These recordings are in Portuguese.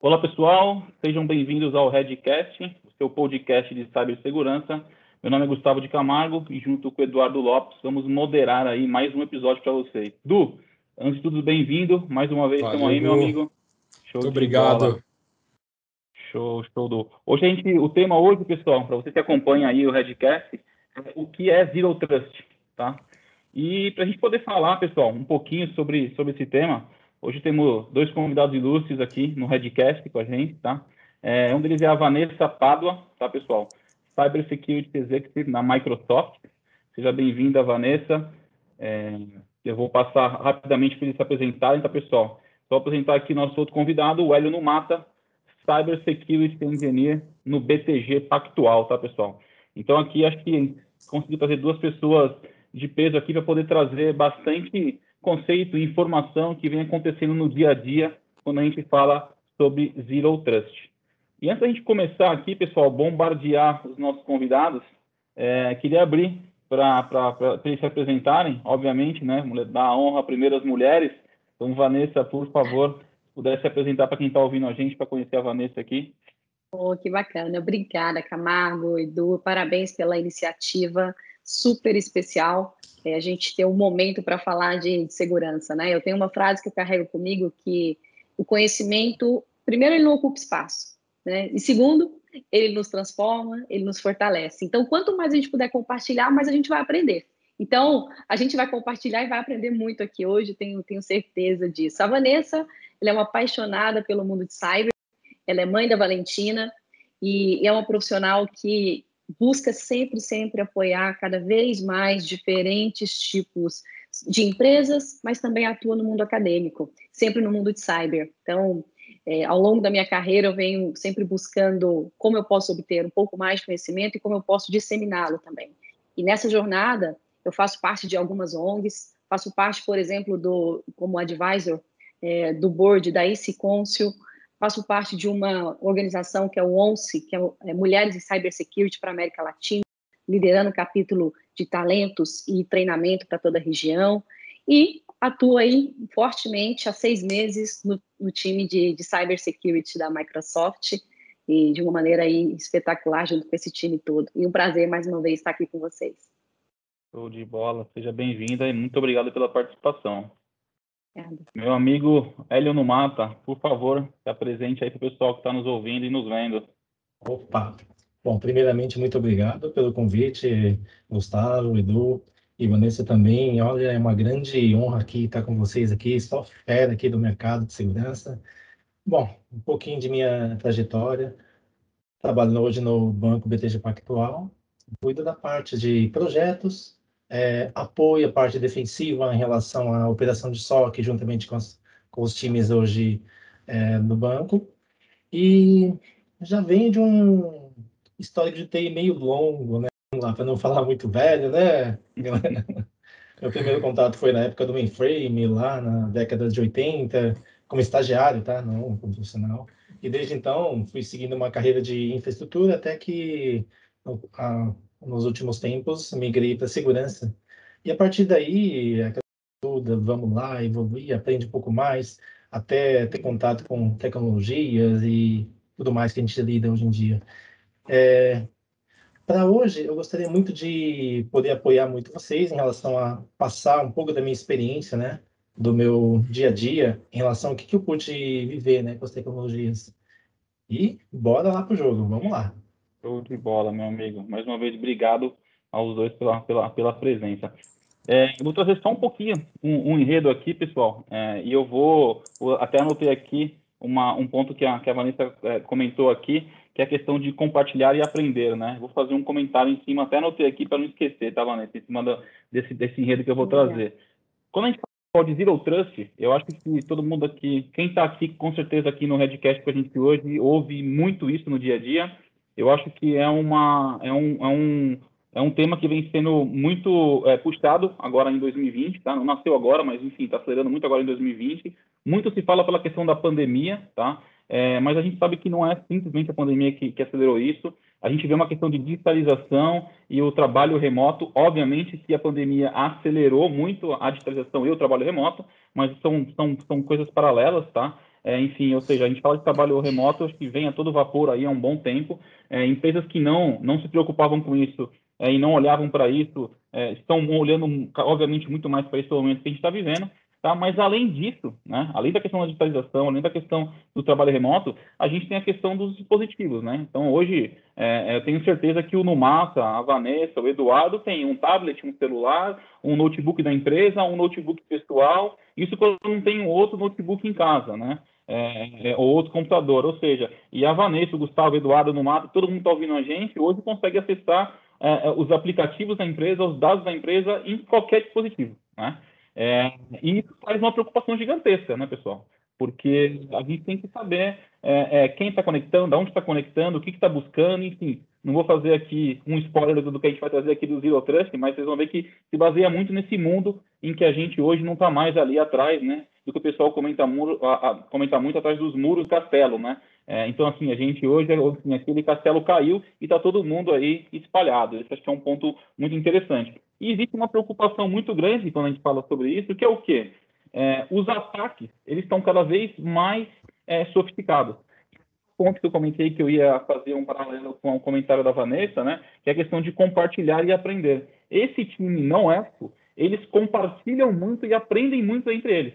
Olá, pessoal. Sejam bem-vindos ao Redcast, o seu podcast de cibersegurança. Meu nome é Gustavo de Camargo e junto com o Eduardo Lopes vamos moderar aí mais um episódio para vocês. Du, antes de tudo, bem-vindo. Mais uma vez, estamos aí, meu amigo. Show Muito obrigado. Bola. Show, show do. Hoje a gente, o tema hoje, pessoal, para você que acompanha aí o Redcast, é o que é Zero Trust, tá? E para a gente poder falar, pessoal, um pouquinho sobre, sobre esse tema, hoje temos dois convidados ilustres aqui no Redcast com a gente, tá? É, um deles é a Vanessa Pádua, tá, pessoal? Cyber Security Executive na Microsoft. Seja bem-vinda, Vanessa. É, eu vou passar rapidamente para eles se apresentarem, tá, pessoal? Vou apresentar aqui nosso outro convidado, o Hélio Numata, Cyber Security Engineer no BTG Pactual, tá, pessoal? Então, aqui acho que consegui trazer duas pessoas de peso aqui para poder trazer bastante conceito e informação que vem acontecendo no dia a dia quando a gente fala sobre Zero Trust. E antes da gente começar aqui, pessoal, bombardear os nossos convidados, é, queria abrir para eles se apresentarem, obviamente, né? Dar honra primeiro às mulheres. Então, Vanessa, por favor, pudesse apresentar para quem está ouvindo a gente, para conhecer a Vanessa aqui. Oh, que bacana. Obrigada, Camargo, Edu. Parabéns pela iniciativa super especial. É, a gente ter um momento para falar de, de, segurança, né? Eu tenho uma frase que eu carrego comigo que o conhecimento, primeiro, ele não ocupa espaço, né? E segundo, ele nos transforma, ele nos fortalece. Então, quanto mais a gente puder compartilhar, mais a gente vai aprender. Então, a gente vai compartilhar e vai aprender muito aqui hoje, tenho, tenho certeza disso. A Vanessa, ela é uma apaixonada pelo mundo de cyber, ela é mãe da Valentina e é uma profissional que busca sempre, sempre apoiar cada vez mais diferentes tipos de empresas, mas também atua no mundo acadêmico, sempre no mundo de cyber. Então, é, ao longo da minha carreira, eu venho sempre buscando como eu posso obter um pouco mais de conhecimento e como eu posso disseminá-lo também. E nessa jornada, eu faço parte de algumas ONGs, faço parte, por exemplo, do como advisor é, do board da IC Council, faço parte de uma organização que é o ONCE, que é, é Mulheres em Cybersecurity para a América Latina, liderando o capítulo de talentos e treinamento para toda a região, e atuo aí fortemente há seis meses no, no time de, de Cybersecurity da Microsoft, e de uma maneira aí espetacular junto com esse time todo. E um prazer, mais uma vez, estar aqui com vocês. Show de bola, seja bem-vinda e muito obrigado pela participação. Meu amigo Hélio Numata, por favor, se apresente aí para o pessoal que está nos ouvindo e nos vendo. Opa! Bom, primeiramente, muito obrigado pelo convite, Gustavo, Edu e Vanessa também. Olha, é uma grande honra aqui estar com vocês aqui, só fera aqui do mercado de segurança. Bom, um pouquinho de minha trajetória. Trabalho hoje no Banco BTG Pactual, cuido da parte de projetos, é, apoia a parte defensiva em relação à operação de SOC, juntamente com, as, com os times hoje é, no banco. E já vem de um histórico de TI meio longo, né? Para não falar muito velho, né? Meu primeiro contato foi na época do mainframe, lá na década de 80, como estagiário, tá? Não como profissional. E desde então fui seguindo uma carreira de infraestrutura até que a, nos últimos tempos, migrei para segurança. E a partir daí, tudo, vamos lá, evoluir, aprende um pouco mais, até ter contato com tecnologias e tudo mais que a gente lida hoje em dia. É, para hoje, eu gostaria muito de poder apoiar muito vocês em relação a passar um pouco da minha experiência, né, do meu dia a dia, em relação ao que, que eu pude viver, né, com as tecnologias. E bora lá pro jogo, vamos lá. Show de bola, meu amigo. Mais uma vez, obrigado aos dois pela, pela, pela presença. É, vou trazer só um pouquinho, um, um enredo aqui, pessoal, é, e eu vou, vou, até anotei aqui uma, um ponto que a, que a Vanessa é, comentou aqui, que é a questão de compartilhar e aprender, né? Vou fazer um comentário em cima, até anotei aqui para não esquecer, tá, Vanessa, em cima do, desse, desse enredo que eu vou trazer. Quando a gente fala de Zero Trust, eu acho que todo mundo aqui, quem está aqui, com certeza aqui no Redcast com a gente hoje, ouve muito isso no dia a dia, eu acho que é, uma, é, um, é, um, é um tema que vem sendo muito é, puxado agora em 2020, tá? Não nasceu agora, mas enfim, está acelerando muito agora em 2020. Muito se fala pela questão da pandemia, tá? É, mas a gente sabe que não é simplesmente a pandemia que, que, acelerou isso. A gente vê uma questão de digitalização e o trabalho remoto. Obviamente que a pandemia acelerou muito a digitalização e o trabalho remoto, mas são, são, são coisas paralelas, tá? É, enfim, ou seja, a gente fala de trabalho remoto, acho que vem a todo vapor aí há um bom tempo. É, empresas que não, não se preocupavam com isso é, e não olhavam para isso, é, estão olhando, obviamente, muito mais para esse momento que a gente está vivendo. Tá? Mas, além disso, né, além da questão da digitalização, além da questão do trabalho remoto, a gente tem a questão dos dispositivos. Né? Então, hoje, é, eu tenho certeza que o Numata, a Vanessa, o Eduardo tem um tablet, um celular, um notebook da empresa, um notebook pessoal, isso quando não tem um outro notebook em casa, né? É, é, ou outro computador, ou seja, e a Vanessa, o Gustavo, o Eduardo, no Mato, todo mundo está ouvindo a gente, hoje consegue acessar é, é, os aplicativos da empresa, os dados da empresa em qualquer dispositivo, né? É, e isso faz uma preocupação gigantesca, né, pessoal? Porque a gente tem que saber é, é, quem está conectando, onde está conectando, o que está buscando, enfim. Não vou fazer aqui um spoiler do que a gente vai trazer aqui do Zero Trust, mas vocês vão ver que se baseia muito nesse mundo em que a gente hoje não está mais ali atrás, né? Do que o pessoal comenta, muro, a, a, comenta muito atrás dos muros do castelo, né? É, então, assim, a gente hoje, assim, aquele castelo caiu e está todo mundo aí espalhado. Isso acho que é um ponto muito interessante. E existe uma preocupação muito grande quando a gente fala sobre isso, que é o quê? É, os ataques, eles estão cada vez mais é, sofisticados ponto que eu comentei que eu ia fazer um paralelo com o comentário da Vanessa, né? Que é a questão de compartilhar e aprender. Esse time não é, eles compartilham muito e aprendem muito entre eles.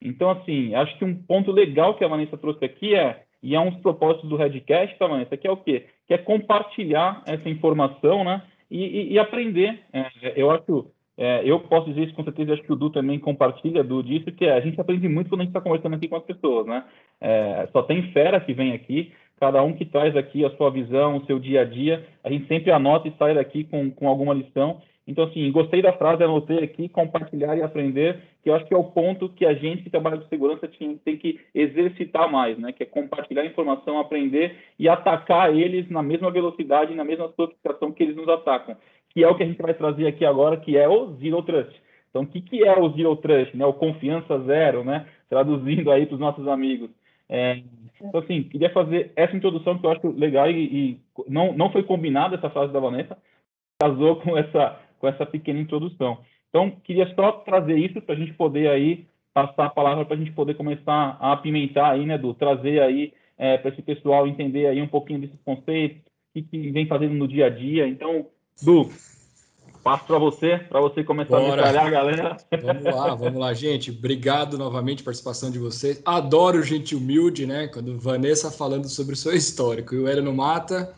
Então, assim, acho que um ponto legal que a Vanessa trouxe aqui é, e é um dos propósitos do Redcast, tá, Vanessa, que é o quê? Que é compartilhar essa informação, né? E, e, e aprender. É, eu acho é, eu posso dizer isso com certeza, acho que o Du também compartilha do disso, que é, a gente aprende muito quando a gente está conversando aqui com as pessoas, né? É, só tem fera que vem aqui, cada um que traz aqui a sua visão, o seu dia a dia, a gente sempre anota e sai daqui com, com alguma lição. Então, assim, gostei da frase, anotei aqui, compartilhar e aprender, que eu acho que é o ponto que a gente que trabalha com segurança tem, que exercitar mais, né? Que é compartilhar informação, aprender e atacar eles na mesma velocidade, na mesma sofisticação que eles nos atacam que é o que a gente vai trazer aqui agora, que é o Zero Trust. Então, o que, que é o Zero Trust? Né? O confiança zero, né? Traduzindo aí para os nossos amigos. É, então, assim, queria fazer essa introdução que eu acho legal e, e não, não foi combinada essa frase da Vanessa, casou com essa, com essa pequena introdução. Então, queria só trazer isso para a gente poder aí passar a palavra para a gente poder começar a apimentar aí, né, do trazer aí é, para esse pessoal entender aí um pouquinho desses conceitos, o que, que vem fazendo no dia a dia. Então, Du, passo para você, para você começar Bora. a detalhar, galera. Vamos lá, vamos lá, gente. Obrigado novamente pela participação de vocês. Adoro gente humilde, né? Quando Vanessa falando sobre o seu histórico e o Hélio Mata,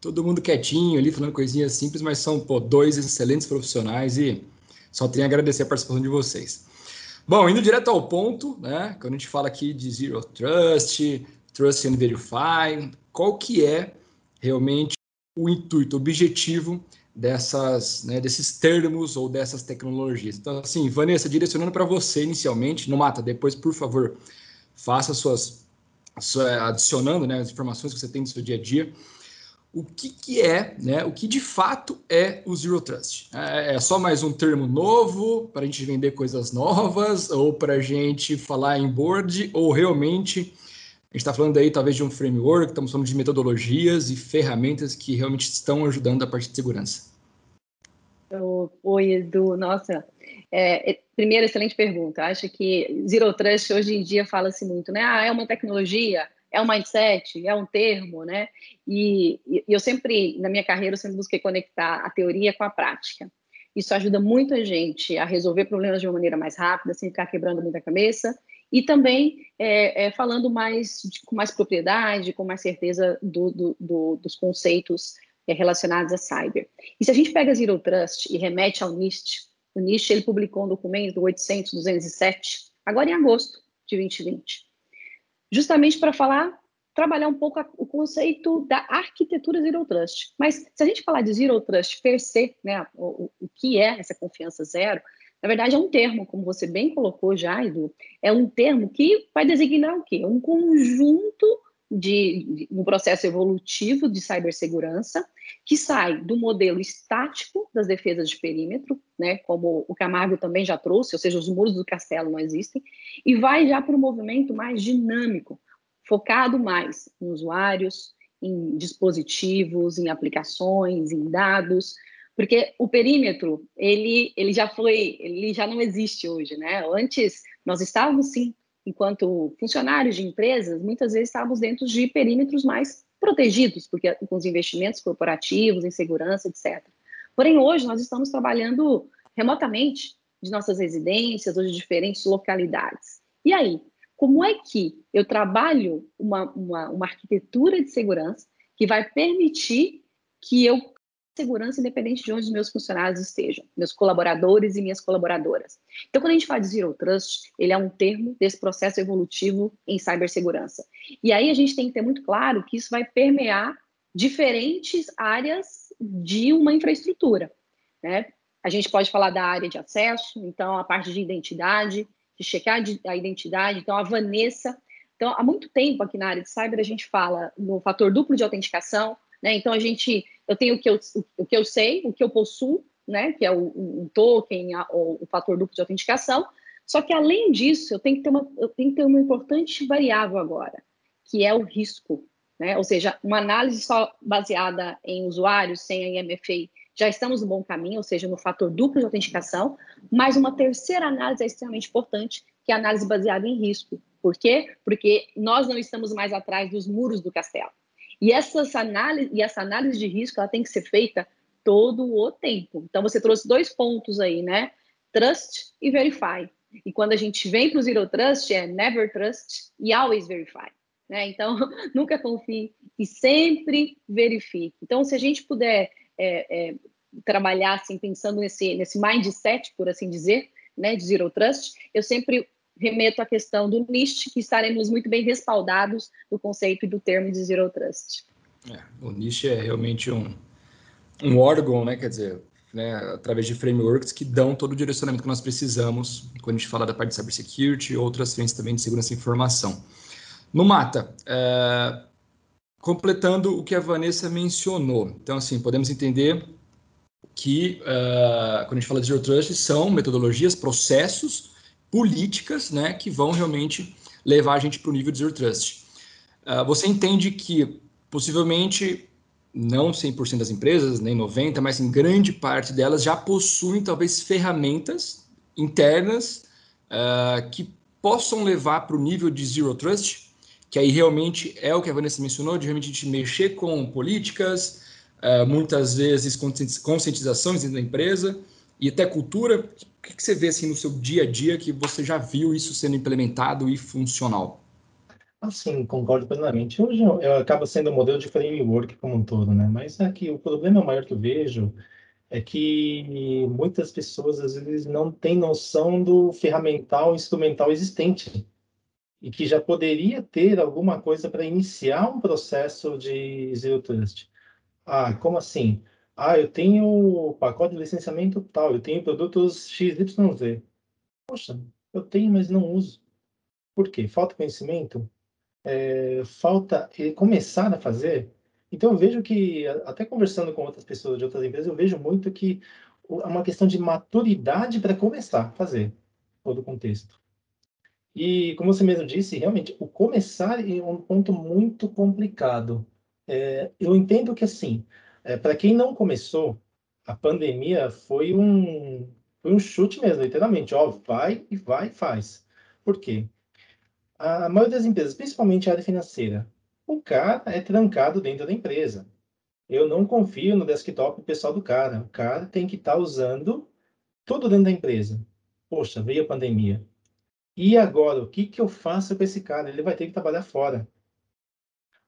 todo mundo quietinho ali, falando coisinhas simples, mas são pô, dois excelentes profissionais e só tenho a agradecer a participação de vocês. Bom, indo direto ao ponto, né? Quando a gente fala aqui de Zero Trust, Trust and Verify, qual que é realmente o intuito, o objetivo dessas, né, desses termos ou dessas tecnologias. Então, assim, Vanessa, direcionando para você inicialmente, não mata, depois, por favor, faça suas, sua, adicionando né, as informações que você tem no seu dia a dia. O que, que é, né, o que de fato é o Zero Trust? É, é só mais um termo novo para a gente vender coisas novas ou para a gente falar em board ou realmente a gente está falando aí talvez de um framework, estamos falando de metodologias e ferramentas que realmente estão ajudando a parte de segurança. Oi, Edu. Nossa, é, é, excelente pergunta. Acho que Zero Trust hoje em dia fala-se muito, né? Ah, é uma tecnologia, é um mindset, é um termo, né? E, e, eu sempre, na minha carreira, eu sempre busquei conectar a teoria com a prática. Isso ajuda muito a gente a resolver problemas de uma maneira mais rápida, sem ficar quebrando muita cabeça, e também é, é, falando mais com mais propriedade, com mais certeza do, do, do, dos conceitos é, relacionados a cyber. E se a gente pega Zero Trust e remete ao NIST, o NIST ele publicou um documento 800-207, agora em agosto de 2020, justamente para falar, trabalhar um pouco o conceito da arquitetura Zero Trust. Mas se a gente falar de Zero Trust per se, né, o, o, o que é essa confiança zero, na verdade, é um termo, como você bem colocou já, Edu, é um termo que vai designar o quê? Um conjunto de, de um processo evolutivo de cibersegurança que sai do modelo estático das defesas de perímetro, né, como o Camargo também já trouxe, ou seja, os muros do castelo não existem, e vai já para um movimento mais dinâmico, focado mais em usuários, em dispositivos, em aplicações, em dados, porque o perímetro ele, ele já foi, ele já não existe hoje, né? Antes nós estávamos sim enquanto funcionários de empresas, muitas vezes estávamos dentro de perímetros mais protegidos, porque com os investimentos corporativos, em segurança, etc. Porém, hoje nós estamos trabalhando remotamente de nossas residências ou de diferentes localidades. E aí, como é que eu trabalho uma, uma, uma arquitetura de segurança que vai permitir que eu segurança independente de onde os meus funcionários estejam, meus colaboradores e minhas colaboradoras. Então, quando a gente fala de Zero Trust, ele é um termo desse processo evolutivo em cibersegurança. E aí a gente tem que ter muito claro que isso vai permear diferentes áreas de uma infraestrutura. Né? A gente pode falar da área de acesso, então a parte de identidade, de checar a identidade. Então, a Vanessa. Então, há muito tempo aqui na área de cyber a gente fala no fator duplo de autenticação, né? Então, a gente, eu tenho o que eu, o que eu sei, o que eu possuo, né? Que é o, o token, a, o, o fator duplo de autenticação. Só que, além disso, eu tenho que ter uma, eu tenho que ter uma importante variável agora, que é o risco. Né? Ou seja, uma análise só baseada em usuários, sem a IMFA, já estamos no bom caminho, ou seja, no fator duplo de autenticação, mas uma terceira análise é extremamente importante, que é a análise baseada em risco. Por quê? Porque nós não estamos mais atrás dos muros do castelo. E essa análise, e essa análise de risco ela tem que ser feita todo o tempo. Então, você trouxe dois pontos aí, né? Trust e verify. E quando a gente vem para o Zero Trust, é never trust e always verify. Né? Então, nunca confie e sempre verifique. Então, se a gente puder é, é, trabalhar assim, pensando nesse, nesse mindset, por assim dizer, né, de Zero Trust, eu sempre remeto à questão do NIST, que estaremos muito bem respaldados no conceito e do termo de Zero Trust. É, o NIST é realmente um, um órgão, né, quer dizer, né, através de frameworks que dão todo o direcionamento que nós precisamos quando a gente fala da parte de cybersecurity e outras frentes também de segurança da informação. No Mata, é, completando o que a Vanessa mencionou. Então, assim, podemos entender que, uh, quando a gente fala de Zero Trust, são metodologias, processos, políticas, né, que vão realmente levar a gente para o nível de Zero Trust. Uh, você entende que, possivelmente, não 100% das empresas, nem 90%, mas em grande parte delas já possuem, talvez, ferramentas internas uh, que possam levar para o nível de Zero Trust? que aí realmente é o que a Vanessa mencionou, de realmente a gente mexer com políticas, uh, muitas vezes conscientizações dentro da empresa e até cultura. O que, que você vê assim no seu dia a dia que você já viu isso sendo implementado e funcional? Assim, concordo plenamente. Hoje eu, eu acaba sendo um modelo de framework como um todo, né? Mas aqui é o problema maior que eu vejo é que muitas pessoas às vezes não têm noção do ferramental instrumental existente e que já poderia ter alguma coisa para iniciar um processo de Zero Trust. Ah, como assim? Ah, eu tenho pacote de licenciamento tal, eu tenho produtos XYZ. Poxa, eu tenho, mas não uso. Por quê? Falta conhecimento? É, falta começar a fazer? Então, eu vejo que, até conversando com outras pessoas de outras empresas, eu vejo muito que é uma questão de maturidade para começar a fazer todo o contexto. E, como você mesmo disse, realmente, o começar é um ponto muito complicado. É, eu entendo que, assim, é, para quem não começou, a pandemia foi um, foi um chute mesmo, literalmente. Ó, vai e vai e faz. Por quê? A maioria das empresas, principalmente a área financeira, o cara é trancado dentro da empresa. Eu não confio no desktop pessoal do cara. O cara tem que estar tá usando tudo dentro da empresa. Poxa, veio a pandemia e agora, o que, que eu faço com esse cara? Ele vai ter que trabalhar fora.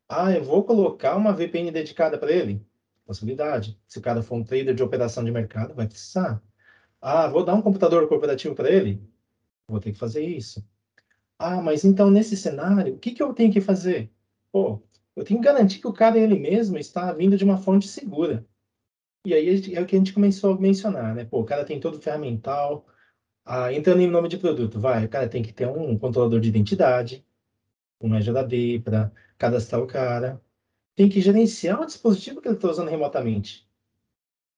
Ah, eu vou colocar uma VPN dedicada para ele? Possibilidade. Se o cara for um trader de operação de mercado, vai precisar. Ah, vou dar um computador corporativo para ele? Vou ter que fazer isso. Ah, mas então nesse cenário, o que, que eu tenho que fazer? Pô, eu tenho que garantir que o cara ele mesmo está vindo de uma fonte segura. E aí é o que a gente começou a mencionar, né? Pô, o cara tem todo o ferramental, ah, entrando em nome de produto, vai, o cara tem que ter um controlador de identidade, um EJD para cadastrar o cara. Tem que gerenciar o dispositivo que ele está usando remotamente.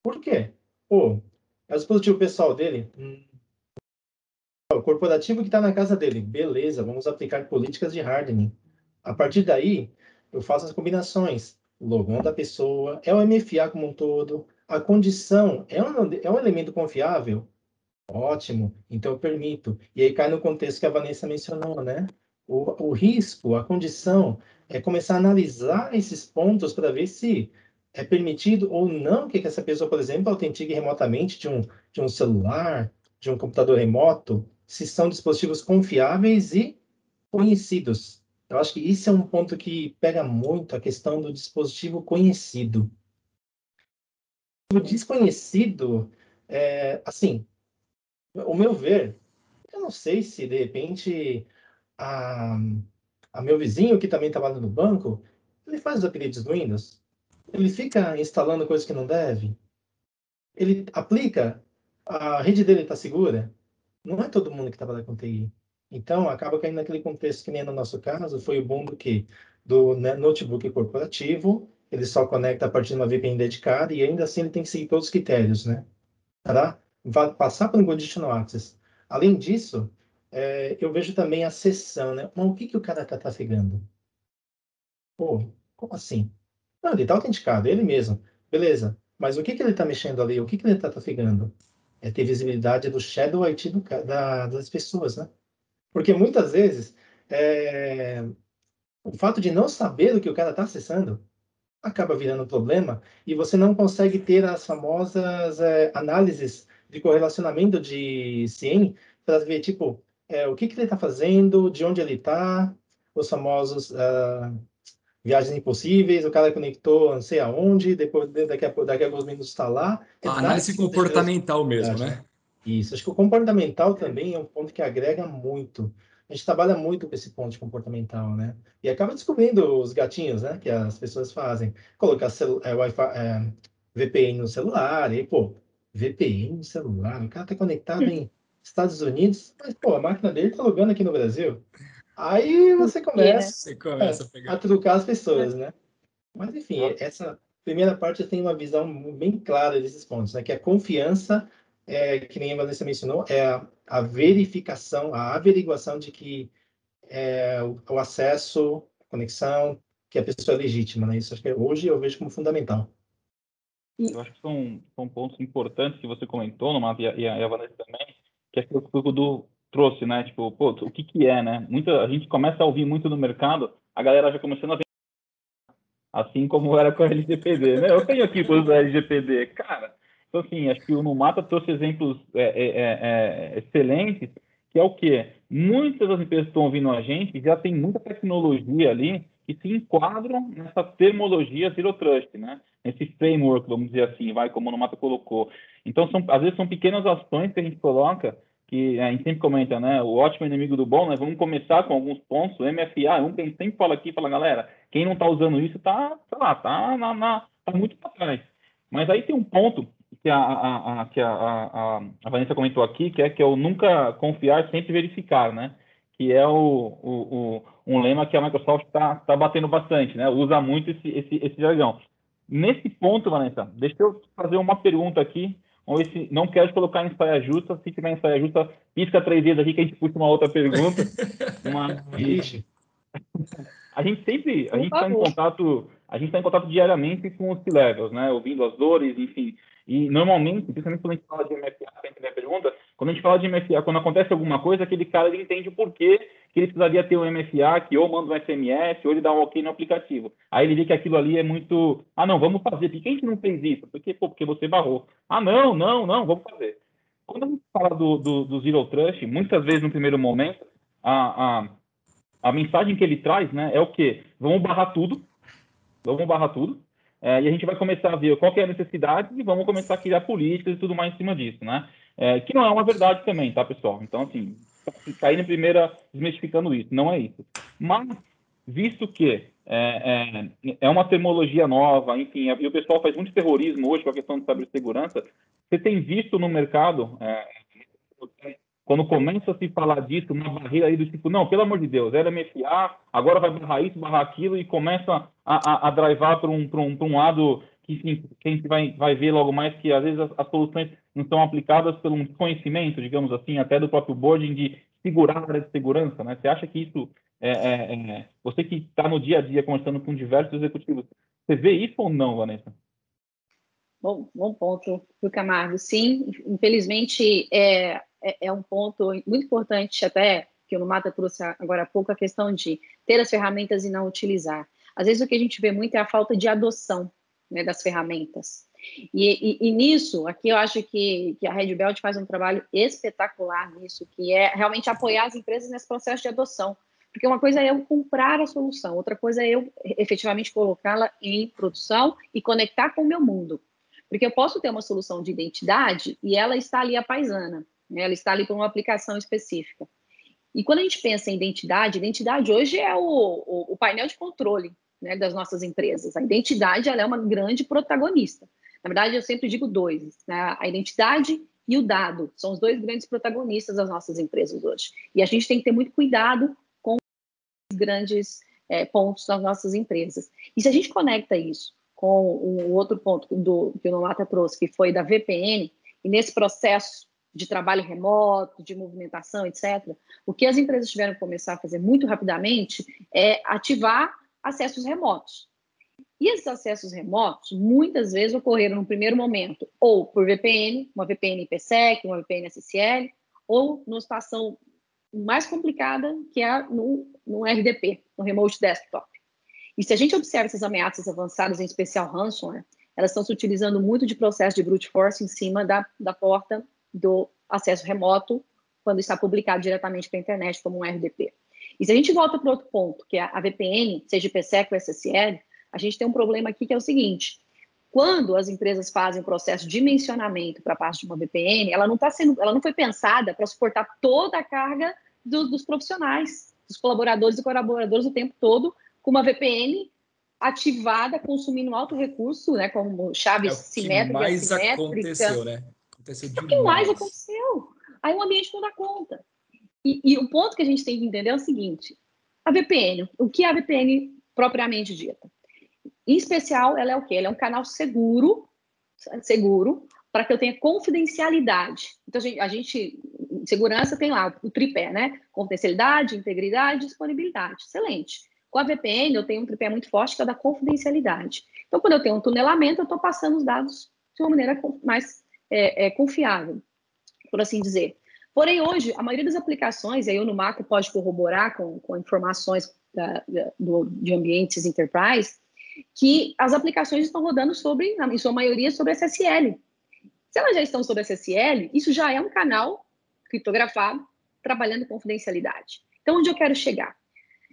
Por quê? Pô, é o dispositivo pessoal dele? Hum. O corporativo que está na casa dele. Beleza, vamos aplicar políticas de hardening. A partir daí, eu faço as combinações. O login da pessoa, é o MFA como um todo. A condição é um, é um elemento confiável? Ótimo, então eu permito. E aí cai no contexto que a Vanessa mencionou, né? O, o risco, a condição é começar a analisar esses pontos para ver se é permitido ou não que essa pessoa, por exemplo, autentique remotamente de um, de um celular, de um computador remoto, se são dispositivos confiáveis e conhecidos. Eu acho que isso é um ponto que pega muito a questão do dispositivo conhecido. O desconhecido, é, assim, o meu ver, eu não sei se de repente a, a meu vizinho que também trabalha no banco, ele faz os updates do Windows, ele fica instalando coisas que não deve, ele aplica, a rede dele está segura. Não é todo mundo que trabalha com TI. Então, acaba caindo naquele contexto que nem no nosso caso, foi o bom do que? Do né, notebook corporativo, ele só conecta a partir de uma VPN dedicada e ainda assim ele tem que seguir todos os critérios, né? Para passar pelo conditional access. Além disso, é, eu vejo também a sessão, né? Mas o que, que o cara está trafegando? Pô, como assim? Não, ele está autenticado, ele mesmo. Beleza. Mas o que, que ele está mexendo ali? O que, que ele está trafegando? É ter visibilidade do shadow IT do, da, das pessoas, né? Porque muitas vezes é, o fato de não saber o que o cara está acessando acaba virando um problema e você não consegue ter as famosas é, análises de correlacionamento de CIEM para ver, tipo, é, o que, que ele está fazendo, de onde ele está, os famosos uh, viagens impossíveis, o cara conectou não sei aonde, depois daqui a, daqui a alguns minutos está lá. A análise comportamental mesmo, né? Isso, acho que o comportamental também é um ponto que agrega muito. A gente trabalha muito com esse ponto de comportamental, né? E acaba descobrindo os gatinhos, né? Que as pessoas fazem. Colocar é, Wi-Fi, é, VPN no celular, e pô, VPN no celular, o cara tá conectado em Estados Unidos, mas pô, a máquina dele tá logando aqui no Brasil. Aí você começa, você começa a, a, trucar as pessoas, né? Mas enfim, essa primeira parte eu tenho uma visão bem clara desses pontos, né? Que a confiança é, que nem a Vanessa mencionou, é a, a verificação, a averiguação de que é, o, o, acesso, a conexão, que a pessoa é legítima, né? Isso acho que hoje eu vejo como fundamental. Eu acho que são, são pontos importantes que você comentou, Nomato, e, e, a Vanessa também, que é que o Dudu trouxe, né? Tipo, pô, o que que é, né? Muita, a gente começa a ouvir muito no mercado, a galera já começando a ver assim como era com a LGPD, né? Eu tenho aqui os LGPD, cara, então, assim, acho que o Numata trouxe exemplos é, é, é, é, excelentes, que é o quê? Muitas das empresas que estão ouvindo a gente já tem muita tecnologia ali que se enquadram nessa termologia Zero Trust, né? Nesse framework, vamos dizer assim, vai, como o Numata colocou. Então, são, às vezes são pequenas ações que a gente coloca, que a gente sempre comenta, né? O ótimo inimigo do bom, né? Vamos começar com alguns pontos. O MFA, um que a gente sempre fala aqui, fala, galera, quem não está usando isso está, sei lá, tá, na, na, tá muito para trás. Mas aí tem um ponto que a, a, a que a, a, a, Vanessa comentou aqui, que é que eu nunca confiar, sempre verificar, né? Que é o, o um lema que a Microsoft está tá batendo bastante, né? Usa muito esse, esse, esse jargão. Nesse ponto, Vanessa, deixa eu fazer uma pergunta aqui. Vamos ver se não quero colocar em saia justa. Se tiver em saia justa, pisca três vezes aqui que a gente puxa uma outra pergunta. uma... a gente sempre, a gente está em contato, a gente está em contato diariamente com os C-levels, né? Ouvindo as dores, enfim. E normalmente, principalmente quando a gente fala de MFA, sempre a pergunta, quando a gente fala de MFA, quando acontece alguma coisa, aquele cara ele entende o porquê que ele precisaria ter um MFA, que ou manda um SMS, ou ele dá um OK no aplicativo. Aí ele vê que aquilo ali é muito. Ah, não, vamos fazer. Por que a gente não fez isso? Porque, pô, porque você barrou. Ah, não, não, não, vamos fazer. Quando a gente fala do, do, do Zero Trust, muitas vezes no primeiro momento, a, a, a mensagem que ele traz né, é o quê? Vamos barrar tudo. Vamos barrar tudo. É, e a gente vai começar a ver qual é a necessidade e vamos começar a criar políticas e tudo mais em cima disso, né? É, que não é uma verdade também, tá, pessoal? Então, assim, cair na primeira desmistificando isso, não é isso. Mas, visto que é, é, é uma termologia nova, enfim, e o pessoal faz muito terrorismo hoje com a questão de cibersegurança, você tem visto no mercado é, quando começa a se falar disso, uma barreira aí do tipo, não, pelo amor de Deus, era MFA, agora vai barrar isso, barrar aquilo, e começa a, a, a drivar para um, um, um lado que, que a gente vai, vai ver logo mais que às vezes as, as soluções não são aplicadas pelo um digamos assim, até do próprio boarding de segurar a segurança, né? Você acha que isso, é, é, é você que está no dia a dia conversando com diversos executivos, você vê isso ou não, Vanessa? Bom, bom ponto, do Camargo. Sim, infelizmente é, é, é, um ponto muito importante, até que o Numata trouxe agora há pouco, a questão de ter as ferramentas e não utilizar. Às vezes o que a gente vê muito é a falta de adoção né, das ferramentas. E, e, e, nisso, aqui eu acho que, que a Red Belt faz um trabalho espetacular nisso, que é realmente apoiar as empresas nesse processo de adoção. Porque uma coisa é eu comprar a solução, outra coisa é eu efetivamente colocá-la em produção e conectar com o meu mundo. Porque eu posso ter uma solução de identidade e ela está ali a paisana, né? ela está ali por uma aplicação específica. E quando a gente pensa em identidade, identidade hoje é o, o, o painel de controle né, das nossas empresas. A identidade ela é uma grande protagonista. Na verdade, eu sempre digo dois: né? a identidade e o dado são os dois grandes protagonistas das nossas empresas hoje. E a gente tem que ter muito cuidado com os grandes é, pontos das nossas empresas. E se a gente conecta isso com o outro ponto do, que o Nolata trouxe, que foi da VPN, e nesse processo de trabalho remoto, de movimentação, etc., o que as empresas tiveram que começar a fazer muito rapidamente é ativar acessos remotos. E esses acessos remotos, muitas vezes, ocorreram no primeiro momento, ou por VPN, uma VPN IPsec, uma VPN SSL, ou numa situação mais complicada, que é no, no RDP, no Remote Desktop. E se a gente observa essas ameaças avançadas, em especial ransomware, elas estão se utilizando muito de processo de brute force em cima da, da porta do acesso remoto, quando está publicado diretamente para a internet como um RDP. E se a gente volta para outro ponto, que é a VPN, seja IPsec ou SSL, a gente tem um problema aqui que é o seguinte: quando as empresas fazem o processo de dimensionamento para a parte de uma VPN, ela não está sendo, ela não foi pensada para suportar toda a carga do, dos profissionais, dos colaboradores e colaboradores o tempo todo com uma VPN ativada, consumindo alto recurso, né, como chaves é simétricas. mais aconteceu, né? Aconteceu demais. É o que mais aconteceu. Aí o ambiente não dá conta. E, e, o ponto que a gente tem que entender é o seguinte: a VPN, o que é a VPN propriamente dita? Em especial, ela é o quê? Ela é um canal seguro, seguro, para que eu tenha confidencialidade. Então, a gente, a gente, segurança tem lá o tripé, né? Confidencialidade, integridade, disponibilidade. Excelente. Com a VPN, eu tenho um tripé muito forte que é da confidencialidade. Então, quando eu tenho um tunelamento, eu estou passando os dados de uma maneira mais é, é, confiável, por assim dizer. Porém, hoje, a maioria das aplicações, e aí o Numaco pode corroborar com, com informações da, do, de ambientes enterprise, que as aplicações estão rodando sobre, em sua maioria, sobre SSL. Se elas já estão sobre SSL, isso já é um canal criptografado trabalhando confidencialidade. Então, onde eu quero chegar?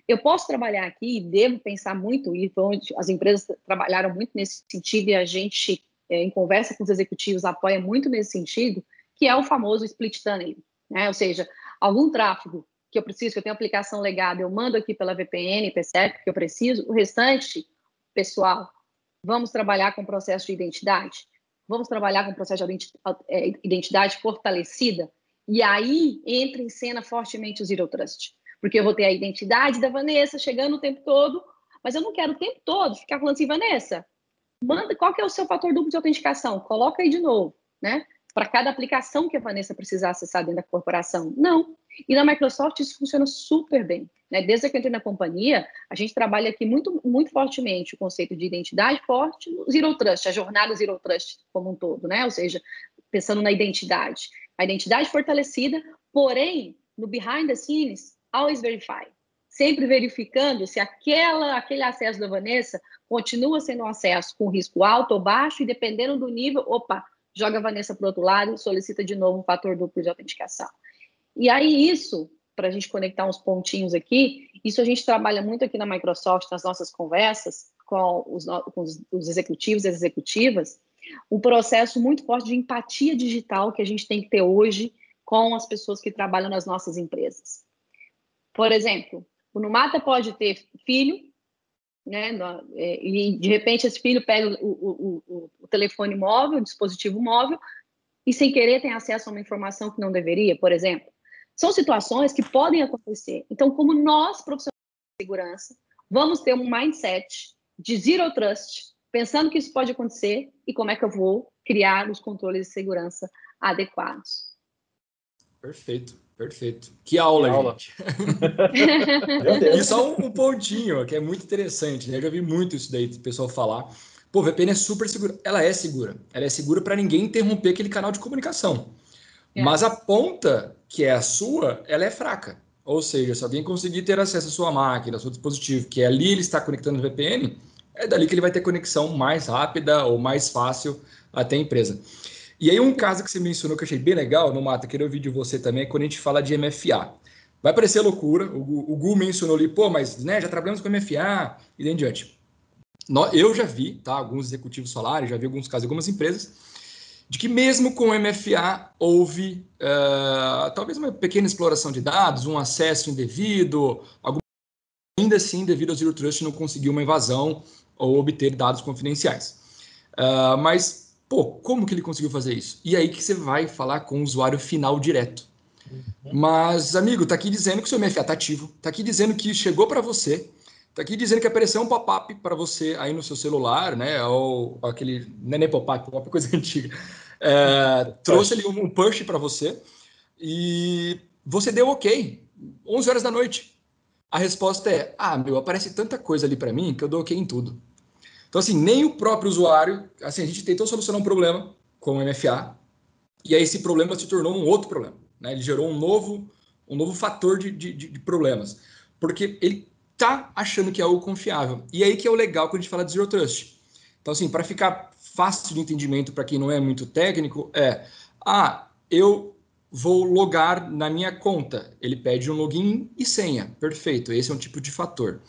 Eu posso trabalhar aqui e devo pensar muito, e as empresas trabalharam muito nesse sentido e a gente, é, em conversa com os executivos, apoia muito nesse sentido, que é o famoso split tunneling, né? Ou seja, algum tráfego que eu preciso, que eu tenho aplicação legada, eu mando aqui pela VPN, PCEP, que eu preciso, o restante, pessoal, vamos trabalhar com o processo de identidade, vamos trabalhar com o processo de é, identidade fortalecida, e aí entra em cena fortemente o Zero Trust porque eu vou ter a identidade da Vanessa chegando o tempo todo, mas eu não quero o tempo todo ficar falando assim, Vanessa, manda qual que é o seu fator duplo de autenticação? Coloca aí de novo, né? Para cada aplicação que a Vanessa precisar acessar dentro da corporação. Não. E na Microsoft isso funciona super bem. Né? Desde que eu entrei na companhia, a gente trabalha aqui muito, muito fortemente o conceito de identidade forte, Zero Trust, a jornada Zero Trust como um todo, né? Ou seja, pensando na identidade. A identidade fortalecida, porém, no behind the scenes, always verify. Sempre verificando se aquela, aquele acesso da Vanessa continua sendo um acesso com risco alto ou baixo, e dependendo do nível, opa, joga a Vanessa para o outro lado solicita de novo um fator duplo de autenticação. E aí, isso, para a gente conectar uns pontinhos aqui, isso a gente trabalha muito aqui na Microsoft, nas nossas conversas com os, com os executivos e as executivas, um processo muito forte de empatia digital que a gente tem que ter hoje com as pessoas que trabalham nas nossas empresas. Por exemplo, o Numata pode ter filho, né? É, e de repente esse filho pega o, o, o, o telefone móvel, o dispositivo móvel, e sem querer tem acesso a uma informação que não deveria, por exemplo. São situações que podem acontecer. Então, como nós, profissionais de segurança, vamos ter um mindset de zero trust, pensando que isso pode acontecer e como é que eu vou criar os controles de segurança adequados. Perfeito. Perfeito. Que aula, que aula. gente. e só um, um, pontinho que é muito interessante, né? Eu já vi muito isso daí, o pessoal falar. Pô, VPN é super segura. Ela é segura. Ela é segura para ninguém interromper aquele canal de comunicação. É. Mas a ponta, que é a sua, ela é fraca. Ou seja, se alguém conseguir ter acesso à sua máquina, ao seu dispositivo, que é ali ele está conectando o VPN, é dali que ele vai ter conexão mais rápida ou mais fácil até a empresa. E aí um caso que você mencionou que eu achei bem legal, no Mata, queria ouvir de você também, é quando a gente fala de MFA. Vai parecer loucura, o, o Gu mencionou ali, pô, mas né, já trabalhamos com MFA e daí em diante. Eu já vi, tá, alguns executivos falaram, já vi alguns casos, algumas empresas, de que mesmo com MFA houve uh, talvez uma pequena exploração de dados, um acesso indevido, algum... ainda assim, devido ao Zero Trust, não conseguiu uma invasão ou obter dados confidenciais. Uh, mas, pô, como que ele conseguiu fazer isso? E aí que você vai falar com o usuário final direto. Uhum. Mas, amigo, tá aqui dizendo que o seu MFA tá ativo, tá aqui dizendo que chegou para você, tá aqui dizendo que apareceu um pop-up para você aí no seu celular, né? Ou aquele. Não é nem pop-up, pop-up é coisa antiga. É, trouxe ali um push para você e você deu ok, 11 horas da noite. A resposta é: ah, meu, aparece tanta coisa ali para mim que eu dou ok em tudo. Então, assim, nem o próprio usuário, assim, a gente tentou solucionar um problema com o MFA e aí esse problema se tornou um outro problema. Né? Ele gerou um novo, um novo fator de, de, de problemas, porque ele tá achando que é algo confiável. E aí que é o legal quando a gente fala de Zero Trust. Então, assim, para ficar fácil de entendimento para quem não é muito técnico, é: ah, eu vou logar na minha conta. Ele pede um login e senha. Perfeito, esse é um tipo de fator.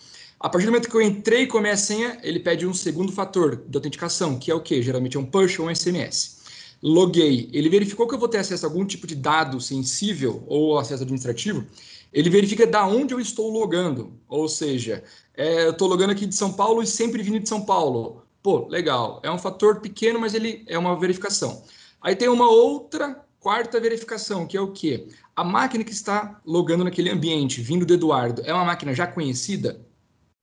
A partir do momento que eu entrei com a minha senha, ele pede um segundo fator de autenticação, que é o quê? Geralmente é um push ou um SMS loguei, ele verificou que eu vou ter acesso a algum tipo de dado sensível ou acesso administrativo, ele verifica da onde eu estou logando. Ou seja, é, eu estou logando aqui de São Paulo e sempre vindo de São Paulo. Pô, legal. É um fator pequeno, mas ele é uma verificação. Aí tem uma outra quarta verificação, que é o quê? A máquina que está logando naquele ambiente, vindo do Eduardo, é uma máquina já conhecida?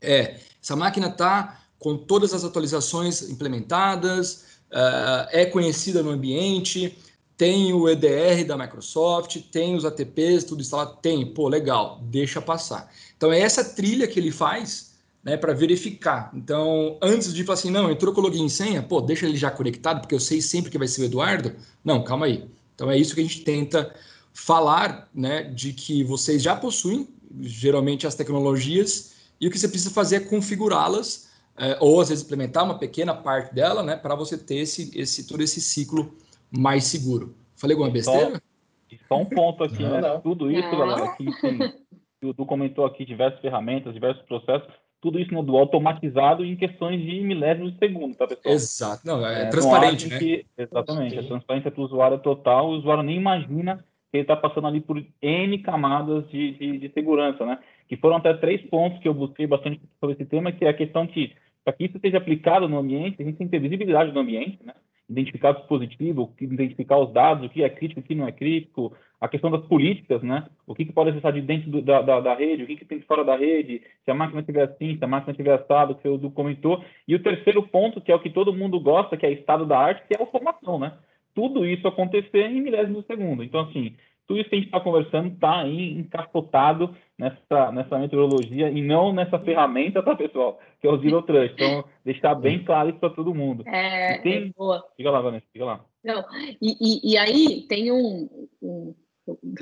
É. Essa máquina está com todas as atualizações implementadas, uh, é conhecida no ambiente, tem o EDR da Microsoft, tem os ATPs, tudo instalado, tem, pô, legal, deixa passar. Então é essa trilha que ele faz né, para verificar. Então, antes de falar assim, não, entrou com login e senha, pô, deixa ele já conectado, porque eu sei sempre que vai ser o Eduardo. Não, calma aí. Então é isso que a gente tenta falar, né, de que vocês já possuem geralmente as tecnologias e o que você precisa fazer é configurá-las é, ou às vezes implementar uma pequena parte dela, né, para você ter esse, esse, todo esse ciclo mais seguro. Falei alguma besteira? Só, só um ponto aqui, não, né? Não. Tudo isso, não. galera, que, que o Du comentou aqui, diversas ferramentas, diversos processos, tudo isso no Dual automatizado em questões de milésimos de segundo, tá, pessoal? Exato, não, é, é transparente, né? Que, exatamente, Sim. a transparência para o usuário total, o usuário nem imagina que ele está passando ali por N camadas de, de, de, segurança, né? Que foram até três pontos que eu busquei bastante sobre esse tema, que é a questão de para que isso seja aplicado no ambiente, a gente tem que ter visibilidade do ambiente, né? identificar o dispositivo, identificar os dados, o que é crítico, o que não é crítico, a questão das políticas, né? O que, que pode acessar de dentro do, da, da, da, rede, o que, que tem fora da rede, se a máquina estiver assim, se a máquina estiver assado, que o comentou. E o terceiro ponto, que é o que todo mundo gosta, que é estado da arte, que é a automação, né? Tudo isso acontecer em milésimos de segundo. Então, assim, tudo isso que a gente está conversando está aí encapotado nessa, nessa metodologia e não nessa ferramenta, tá, pessoal? Que é o Zero Trust. Então, deixar bem claro isso para todo mundo. É, tem... é boa. Fica lá, Vanessa, fica lá. Não, e, e, e aí tem um, um,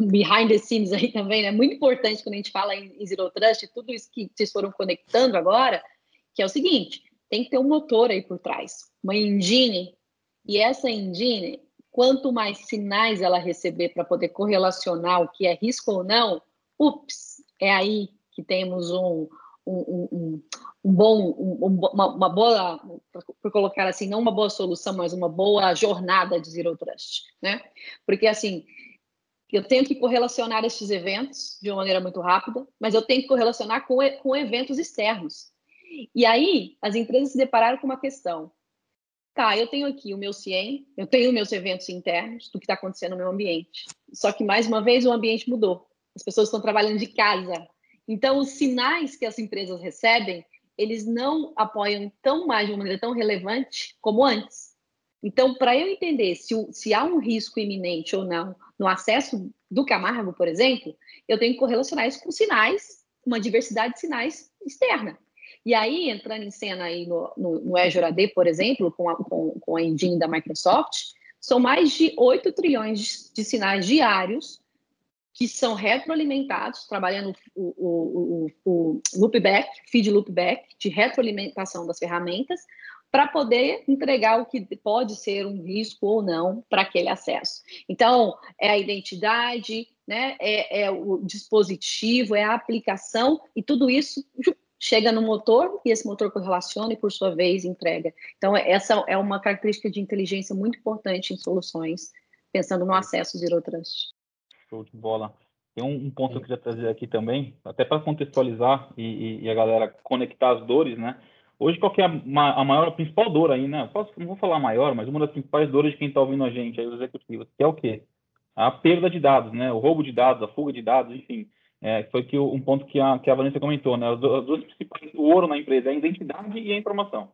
behind the scenes aí também, né? Muito importante quando a gente fala em, em Zero Trust, tudo isso que vocês foram conectando agora, que é o seguinte, tem que ter um motor aí por trás, uma engine, e essa engine quanto mais sinais ela receber para poder correlacionar o que é risco ou não, ups, é aí que temos um, um, um, um bom, uma, uma, boa, por colocar assim, não uma boa solução, mas uma boa jornada de Zero Trust, né? Porque, assim, eu tenho que correlacionar esses eventos de uma maneira muito rápida, mas eu tenho que correlacionar com, com eventos externos. E aí, as empresas se depararam com uma questão tá, eu tenho aqui o meu CIEM, eu tenho meus eventos internos do que está acontecendo no meu ambiente. Só que, mais uma vez, o ambiente mudou. As pessoas estão trabalhando de casa. Então, os sinais que as empresas recebem, eles não apoiam tão mais de uma maneira tão relevante como antes. Então, para eu entender se, se há um risco iminente ou não no acesso do Camargo, por exemplo, eu tenho que correlacionar isso com sinais, uma diversidade de sinais externa. E aí, entrando em cena aí no, no, no Azure AD, por exemplo, com a, com, com a engine da Microsoft, são mais de 8 trilhões de sinais diários que são retroalimentados, trabalhando o, o, o, o loopback, feed loopback, de retroalimentação das ferramentas, para poder entregar o que pode ser um risco ou não para aquele acesso. Então, é a identidade, né, é, é, o dispositivo, é a aplicação, e tudo isso chega no motor e esse motor correlaciona e, por sua vez, entrega. Então, essa é uma característica de inteligência muito importante em soluções, pensando no acesso Zero Trust. Show de bola. Tem um, um ponto que eu queria trazer aqui também, até para contextualizar e, e, e, a galera conectar as dores, né? Hoje, qual é a, a maior, a principal dor aí, né? Posso, não vou falar maior, mas uma das principais dores de quem está ouvindo a gente, aí, os executivos, que é o quê? A perda de dados, né? O roubo de dados, a fuga de dados, enfim. É, foi que um ponto que a, que a Vanessa comentou, né? As duas principais, o ouro na empresa é a identidade e a informação.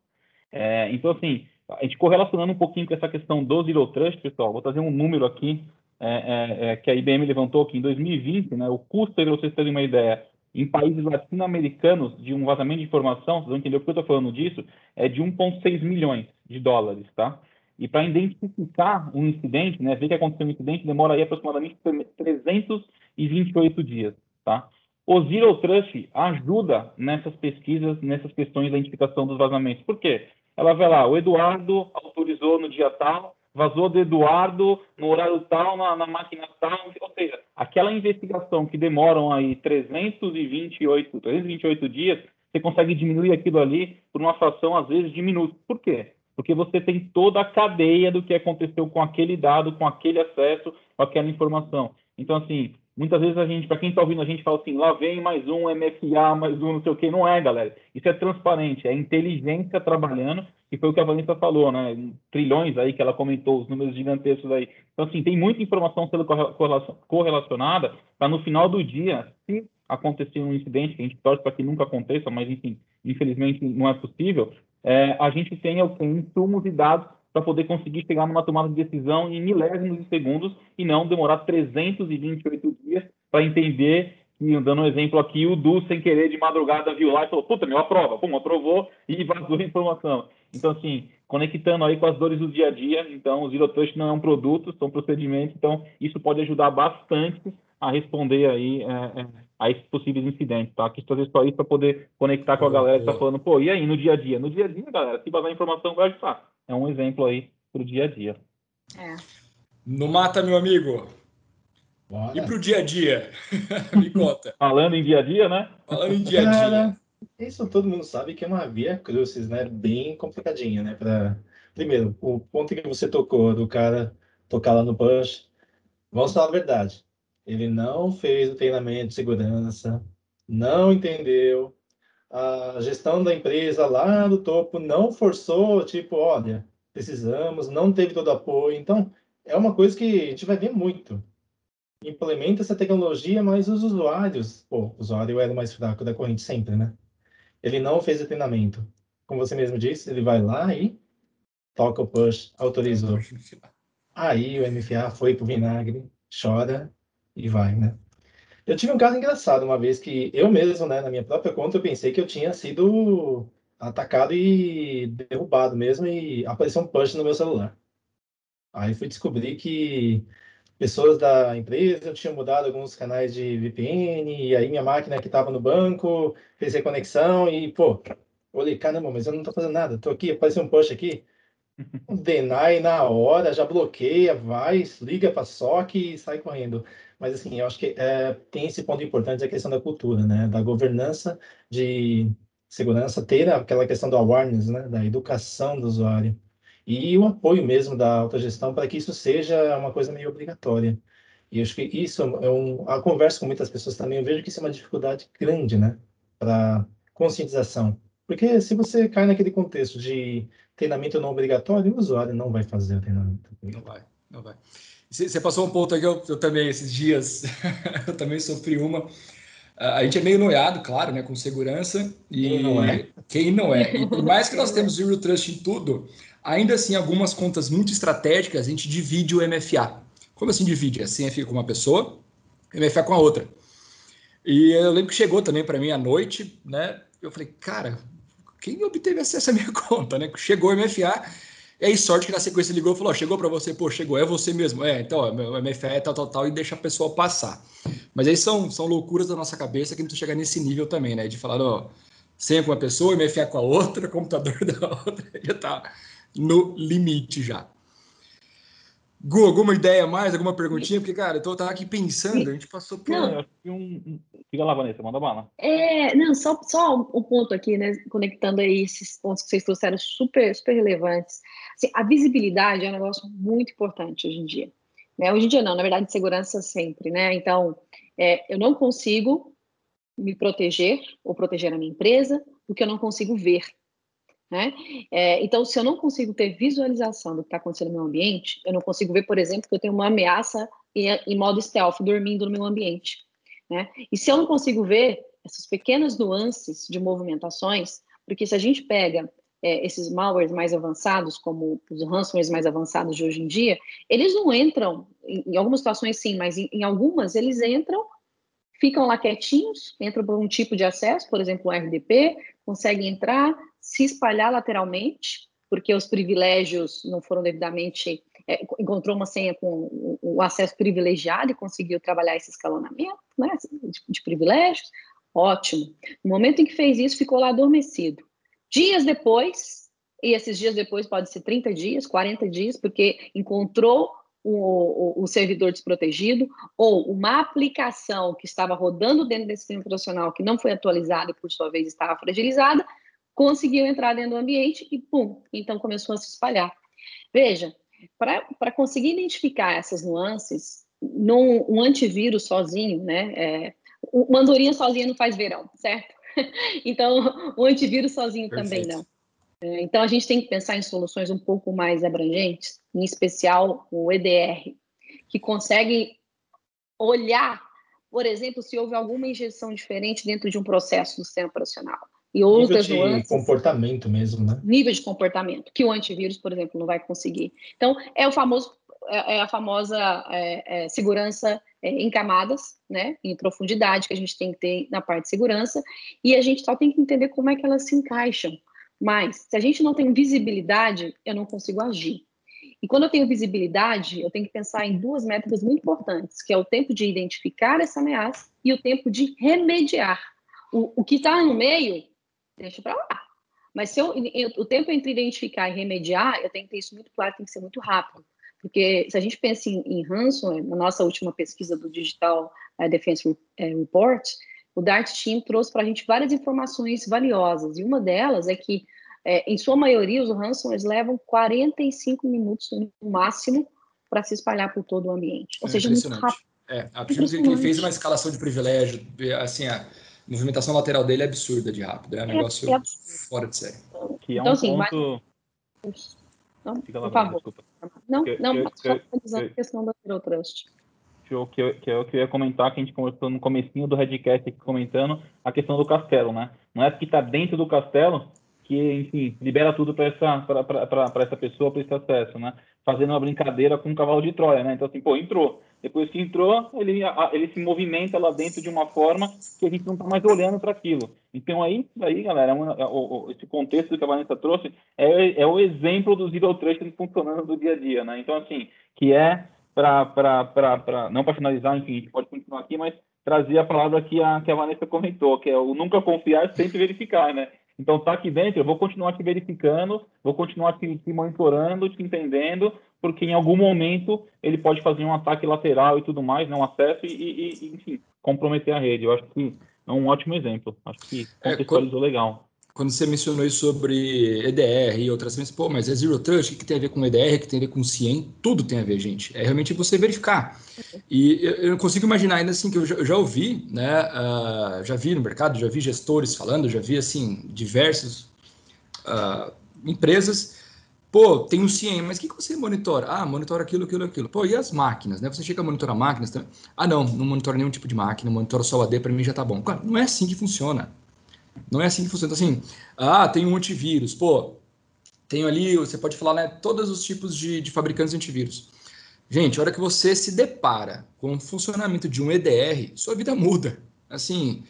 É, então, assim, a gente correlacionando um pouquinho com essa questão do Zero Trust, pessoal, vou trazer um número aqui é, é, é que a IBM levantou que em 2020, né, o custo, para vocês terem uma ideia, em países latino-americanos de um vazamento de informação, vocês vão entender por que eu estou falando disso, é de 1,6 milhões de dólares, tá? E para identificar um incidente, né, ver que aconteceu um incidente, demora aí aproximadamente 328 dias, tá? O Zero Trust ajuda nessas pesquisas, nessas questões da identificação dos vazamentos. Por quê? Ela vai lá, o Eduardo autorizou no dia tal, vazou do Eduardo no horário tal, na, na máquina tal, ou seja, aquela investigação que demoram aí 328, 328 dias, você consegue diminuir aquilo ali por uma fração, às vezes, de minutos. Por quê? Porque você tem toda a cadeia do que aconteceu com aquele dado, com aquele acesso, com aquela informação. Então, assim, muitas vezes a gente, para quem está ouvindo, a gente fala assim, lá vem mais um MFA, mais um não sei o quê. Não é, galera. Isso é transparente, é inteligência trabalhando que foi o que a Vanessa falou, né? Trilhões aí que ela comentou, os números gigantescos aí. Então, assim, tem muita informação sendo correlacionada para no final do dia, se acontecer um incidente, que a gente torce para que nunca aconteça, mas, enfim, infelizmente não é possível, é, a gente tenha insumos e dados para poder conseguir chegar numa tomada de decisão em milésimos de segundos e não demorar 328 dias para entender e dando um exemplo aqui, o Du, sem querer, de madrugada, viu lá e falou, puta, meu, aprova. Pum, aprovou e vazou a informação. Então, assim, conectando aí com as dores do dia a dia, então, o Zero Trust não é um produto, são procedimentos, então, isso pode ajudar bastante a responder aí é, é, a esses possíveis incidentes, tá? Quis trazer só isso para poder conectar com a galera que está falando, pô, e aí, no dia a dia? No dia a dia, galera, se vazar informação, vai ajudar. É um exemplo aí para o dia a dia. É. No mata, meu amigo. Bora. E para o dia a dia? Me conta. Falando em dia a dia, né? Falando em dia a dia. Cara, isso todo mundo sabe que é uma via crucis, né? Bem complicadinha, né? Pra... Primeiro, o ponto que você tocou do cara tocar lá no push, vamos falar a verdade. Ele não fez o treinamento de segurança, não entendeu. A gestão da empresa lá do topo não forçou, tipo, olha, precisamos, não teve todo apoio. Então, é uma coisa que a gente vai ver muito implementa essa tecnologia, mas os usuários, pô, o usuário era o mais fraco da corrente sempre, né? Ele não fez o treinamento. Como você mesmo disse, ele vai lá e toca o push, autorizou. Aí o MFA foi pro vinagre, chora e vai, né? Eu tive um caso engraçado uma vez que eu mesmo, né, na minha própria conta, eu pensei que eu tinha sido atacado e derrubado mesmo e apareceu um push no meu celular. Aí fui descobrir que pessoas da empresa tinham mudado alguns canais de VPN, e aí minha máquina que estava no banco fez reconexão e, pô, olhei, caramba, mas eu não estou fazendo nada, estou aqui, apareceu um push aqui, deny na hora, já bloqueia, vai, liga para SOC e sai correndo. Mas, assim, eu acho que é, tem esse ponto importante, a questão da cultura, né, da governança de segurança, ter aquela questão do awareness, né, da educação do usuário e o apoio mesmo da autogestão para que isso seja uma coisa meio obrigatória. E acho que isso é um. A conversa com muitas pessoas também, eu vejo que isso é uma dificuldade grande, né? Para conscientização. Porque se você cai naquele contexto de treinamento não obrigatório, o usuário não vai fazer o treinamento. Não vai, não vai. Você passou um ponto aqui, eu, eu também, esses dias, eu também sofri uma. A gente é meio noiado, claro, né, com segurança. E quem não é? Quem não é? E por mais que nós temos Zero Trust em tudo, Ainda assim, algumas contas muito estratégicas, a gente divide o MFA. Como assim divide? A senha fica com uma pessoa, MFA com a outra. E eu lembro que chegou também para mim à noite, né? Eu falei, cara, quem obteve acesso à minha conta, né? Chegou o MFA, e aí sorte que na sequência ligou e falou, chegou para você, pô, chegou, é você mesmo. É, então, o MFA é tal, tal, tal, e deixa a pessoa passar. Mas aí são, são loucuras da nossa cabeça que a gente chega nesse nível também, né? De falar, ó, senha com uma pessoa, MFA com a outra, computador da outra, já tá no limite já. Gu, alguma ideia mais, alguma perguntinha? Porque, cara, eu tava aqui pensando, a gente passou por. Não. Um... Fica lá, Vanessa, manda bala. É, não, só, só um ponto aqui, né? Conectando aí esses pontos que vocês trouxeram super, super relevantes. Assim, a visibilidade é um negócio muito importante hoje em dia. Né? Hoje em dia não, na verdade, segurança sempre, né? Então, é, eu não consigo me proteger ou proteger a minha empresa porque eu não consigo ver. Né? É, então, se eu não consigo ter visualização do que está acontecendo no meu ambiente, eu não consigo ver, por exemplo, que eu tenho uma ameaça em, em modo stealth, dormindo no meu ambiente. Né? E se eu não consigo ver essas pequenas nuances de movimentações, porque se a gente pega é, esses malwares mais avançados, como os ransomwares mais avançados de hoje em dia, eles não entram, em, algumas situações sim, mas em, em, algumas eles entram, ficam lá quietinhos, entram por um tipo de acesso, por exemplo, o RDP, conseguem entrar, se espalhar lateralmente, porque os privilégios não foram devidamente. É, encontrou uma senha com o, acesso privilegiado e conseguiu trabalhar esse escalonamento né, de, de privilégios. Ótimo. No momento em que fez isso, ficou lá adormecido. Dias depois, e esses dias depois pode ser 30 dias, 40 dias, porque encontrou o, o, o, servidor desprotegido ou uma aplicação que estava rodando dentro desse sistema operacional que não foi atualizada e por sua vez estava fragilizada, conseguiu entrar dentro do ambiente e pum, então começou a se espalhar. Veja, para conseguir identificar essas nuances, num, um antivírus sozinho, né? É, uma andorinha sozinha não faz verão, certo? então, o antivírus sozinho Perfeito. também não. É, então, a gente tem que pensar em soluções um pouco mais abrangentes, em especial o EDR, que consegue olhar, por exemplo, se houve alguma injeção diferente dentro de um processo do sistema operacional e outras nível de nuances, comportamento mesmo, né? Nível de comportamento, que o antivírus, por exemplo, não vai conseguir. Então, é o famoso, é, é a famosa é, é, segurança é, em camadas, né? Em profundidade que a gente tem que ter na parte de segurança, e a gente só tem que entender como é que elas se encaixam. Mas, se a gente não tem visibilidade, eu não consigo agir. E quando eu tenho visibilidade, eu tenho que pensar em duas métricas muito importantes, que é o tempo de identificar essa ameaça e o tempo de remediar. O, o que está no meio deixa para lá. Mas se eu, eu, o tempo entre identificar e remediar, eu tenho que ter isso muito claro, tem que ser muito rápido. Porque se a gente pensa em, em ransomware, na nossa última pesquisa do Digital uh, Defense uh, Report, o DART Team trouxe para a gente várias informações valiosas. E uma delas é que, é, em sua maioria, os ransomwares levam 45 minutos no máximo para se espalhar por todo o ambiente. Ou é seja, muito rápido. É, a que ele fez uma escalação de privilégio, assim, a, a movimentação lateral dele é absurda de rápido. É um é, negócio é fora de série. Que é então, um assim, ponto... Mas... Não, Fica lá, por favor. Desculpa. Não, que, não, que, só finalizando a questão da Zero Trust. Que eu, que, eu, que eu ia comentar, que a gente começou no comecinho do Redcast aqui comentando, a questão do castelo, né? Não é que está dentro do castelo que, enfim, libera tudo para essa, essa pessoa, para esse acesso, né? Fazendo uma brincadeira com um cavalo de Troia, né? Então, assim, pô, entrou depois que entrou, ele, ele se movimenta lá dentro de uma forma que a gente não está mais olhando para aquilo. Então, aí, aí galera, é o, esse contexto que a Vanessa trouxe é, é o exemplo do Zero Trust funcionando do dia a dia, né? Então, assim, que é para, não para finalizar, enfim, a gente pode continuar aqui, mas trazer a palavra que a, que a Vanessa comentou, que é o nunca confiar, sempre verificar, né? Então, tá aqui dentro, eu vou continuar te verificando, vou continuar te, te monitorando, te entendendo, porque em algum momento ele pode fazer um ataque lateral e tudo mais, né, um acesso e, e, e enfim, comprometer a rede. Eu acho que é um ótimo exemplo. Acho que é, contextualizou é, legal. Quando você mencionou isso sobre EDR e outras coisas, pô, mas é Zero Trust, o que tem a ver com EDR, o que tem a ver com CIEM? Tudo tem a ver, gente. É realmente você verificar. E eu, eu não consigo imaginar ainda assim, que eu já, eu já ouvi, né, uh, já vi no mercado, já vi gestores falando, já vi, assim, diversas uh, empresas Pô, tem um CIEM, mas o que, que você monitora? Ah, monitora aquilo, aquilo, aquilo. Pô, e as máquinas, né? Você chega a monitorar máquinas também? Ah, não, não monitora nenhum tipo de máquina, monitora só o AD, para mim já tá bom. Cara, não é assim que funciona. Não é assim que funciona. Então, assim, ah, tem um antivírus. Pô, tenho ali, você pode falar, né, todos os tipos de, de fabricantes de antivírus. Gente, a hora que você se depara com o funcionamento de um EDR, sua vida muda. Assim,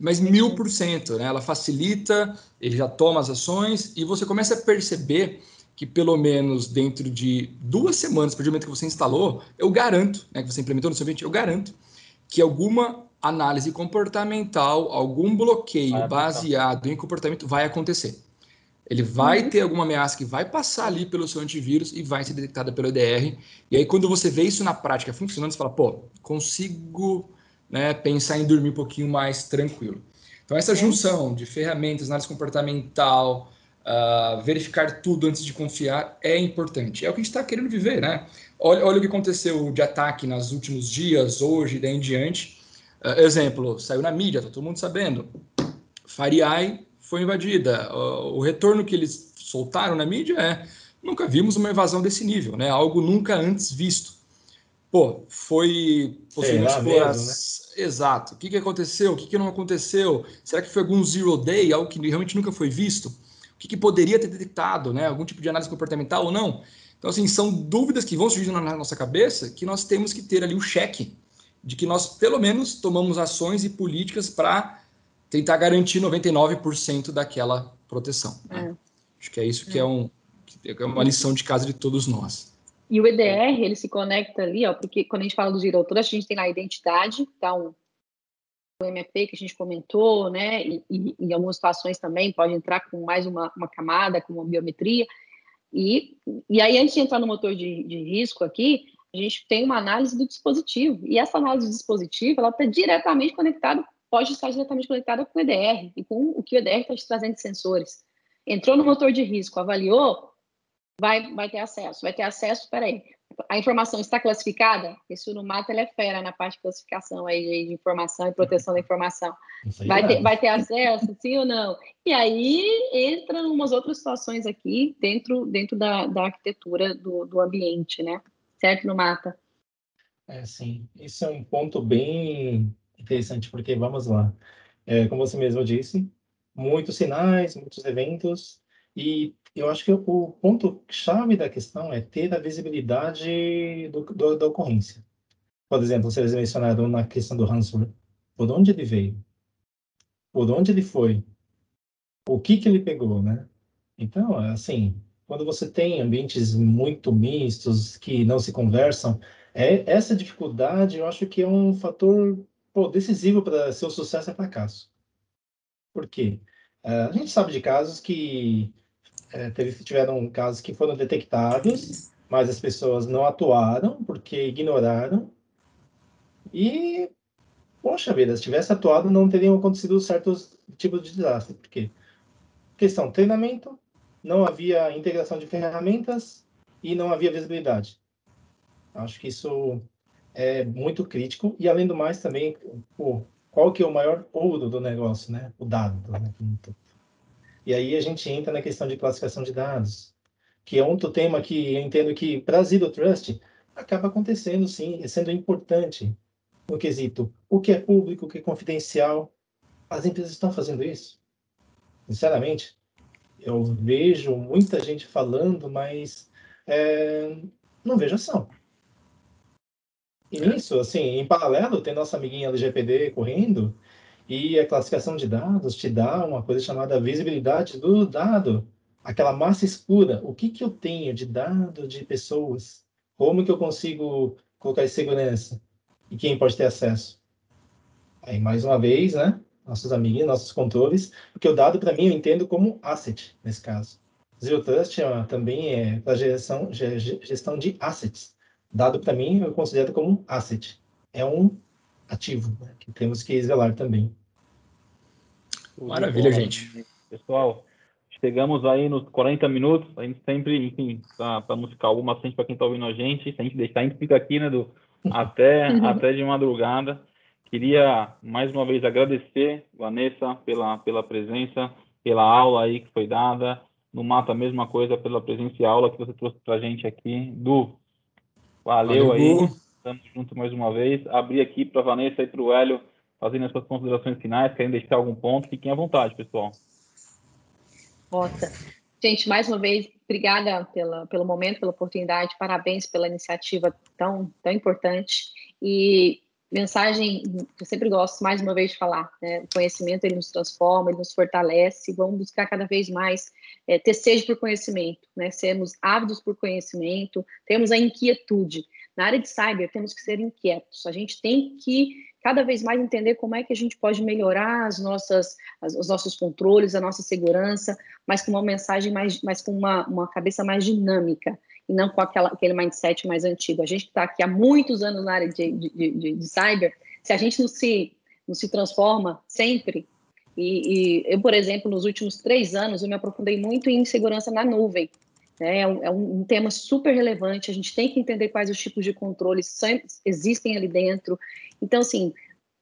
mas mil por cento, né? Ela facilita, ele já toma as ações e você começa a perceber que pelo menos dentro de duas semanas, a partir do momento que você instalou, eu garanto, né, que você implementou no seu ambiente, eu garanto que alguma análise comportamental, algum bloqueio baseado em comportamento vai acontecer. Ele vai uhum. ter alguma ameaça que vai passar ali pelo seu antivírus e vai ser detectada pelo EDR. E aí, quando você vê isso na prática funcionando, você fala, pô, consigo né, pensar em dormir um pouquinho mais tranquilo. Então, essa junção de ferramentas, análise comportamental, uh, verificar tudo antes de confiar é importante. É o que a gente está querendo viver, né? Olha, olha, o que aconteceu de ataque nos últimos dias, hoje, daí em diante. Uh, exemplo, saiu na mídia, tá todo mundo sabendo. FireEye foi invadida. O retorno que eles soltaram na mídia é nunca vimos uma invasão desse nível, né? Algo nunca antes visto. Pô, foi possivelmente mesmo, né? Exato. O que, que aconteceu? O que, que não aconteceu? Será que foi algum zero day, algo que realmente nunca foi visto? O que, que poderia ter detectado, né? Algum tipo de análise comportamental ou não? Então, assim, são dúvidas que vão surgindo na nossa cabeça que nós temos que ter ali o um cheque de que nós, pelo menos, tomamos ações e políticas para tentar garantir 99% daquela proteção. Né? É. Acho que é isso que é, um, que é uma lição de casa de todos nós. E o EDR, ele se conecta ali, ó, porque quando a gente fala do Zero Trust, a gente tem lá a identidade, então o MP que a gente comentou, né, e, e em algumas situações também pode entrar com mais uma, uma camada, com uma biometria, e, e aí antes de entrar no motor de, de risco aqui, a gente tem uma análise do dispositivo, e essa análise do dispositivo, ela está diretamente conectada pode estar diretamente conectada com o EDR e com o que o EDR está te trazendo de sensores. Entrou no motor de risco, avaliou, vai, vai ter acesso. Vai ter acesso, peraí, a informação está classificada? Esse Unumata ele é fera na parte de classificação aí de informação e proteção da informação. Vai ter, vai ter acesso, sim ou não? E aí entra umas outras situações aqui dentro, dentro da, da arquitetura do, do ambiente, né? Certo, Numata? É, sim. Isso é um ponto bem interessante, porque vamos lá. É, como você mesmo disse, muitos sinais, muitos eventos, e eu acho que o ponto-chave da questão é ter a visibilidade do, do, da ocorrência. Por exemplo, vocês mencionaram na questão do ransomware. Por onde ele veio? Por onde ele foi? O que que ele pegou, né? Então, assim, quando você tem ambientes muito mistos, que não se conversam, é, essa dificuldade eu acho que é um fator pô, decisivo para seu sucesso é fracasso. Por quê? Uh, a gente sabe de casos que é, teve, tiveram casos que foram detectados, mas as pessoas não atuaram porque ignoraram. E, poxa vida, se tivesse atuado, não teriam acontecido certos tipos de desastre. Por quê? Questão treinamento, não havia integração de ferramentas e não havia visibilidade. Acho que isso é muito crítico e além do mais também pô, qual que é o maior ouro do negócio, né? O dado, né? E aí a gente entra na questão de classificação de dados, que é outro tema que eu entendo que para Zero Trust acaba acontecendo sim, sendo importante no quesito o que é público, o que é confidencial. As empresas estão fazendo isso. Sinceramente, eu vejo muita gente falando, mas é, não vejo ação. E nisso, assim, em paralelo, tem nossa amiguinha LGPD correndo, e a classificação de dados te dá uma coisa chamada visibilidade do dado, aquela massa escura. O que, que eu tenho de dado de pessoas? Como que eu consigo colocar em segurança? E quem pode ter acesso? Aí, mais uma vez, né? Nossos amiguinhos, nossos controles, porque o dado, para mim, eu entendo como asset, nesse caso. Zero Trust é, também é para gestão, gestão de assets dado para mim, eu considero como asset. É um ativo né, que temos que zelar também. Maravilha, gente. Pessoal, chegamos aí nos 40 minutos. A gente sempre, enfim, para não ficar alguma frente para quem está ouvindo a gente, se a gente deixar, a gente fica aqui, né, do, até, até de madrugada. Queria mais uma vez agradecer, Vanessa, pela, pela presença, pela aula aí que foi dada. No Mata, a mesma coisa pela presença e aula que você trouxe para a gente aqui. Du, Valeu, Valeu aí. Estamos juntos mais uma vez. Abri aqui para Vanessa e para o Hélio fazendo as suas considerações finais. Querem deixar algum ponto? Fiquem à vontade, pessoal. Nossa. Gente, mais uma vez, obrigada pela, pelo momento, pela oportunidade. Parabéns pela iniciativa tão, tão importante. E mensagem que eu sempre gosto mais uma vez de falar, né? O conhecimento ele nos transforma, ele nos fortalece, vamos buscar cada vez mais é, ter sede por conhecimento, né? Sermos ávidos por conhecimento, temos a inquietude. Na área de cyber, temos que ser inquietos. A gente tem que cada vez mais entender como é que a gente pode melhorar as nossas, as, os nossos controles, a nossa segurança, mas com uma mensagem mais, mais com uma, uma cabeça mais dinâmica e não com aquela, aquele mindset mais antigo. A gente está aqui há muitos anos na área de, de, de, de, cyber, se a gente não se, não se transforma sempre, e, e eu, por exemplo, nos últimos três anos, eu me aprofundei muito em segurança na nuvem. Né? É, um, é um, tema super relevante, a gente tem que entender quais os tipos de controles existem ali dentro. Então, assim,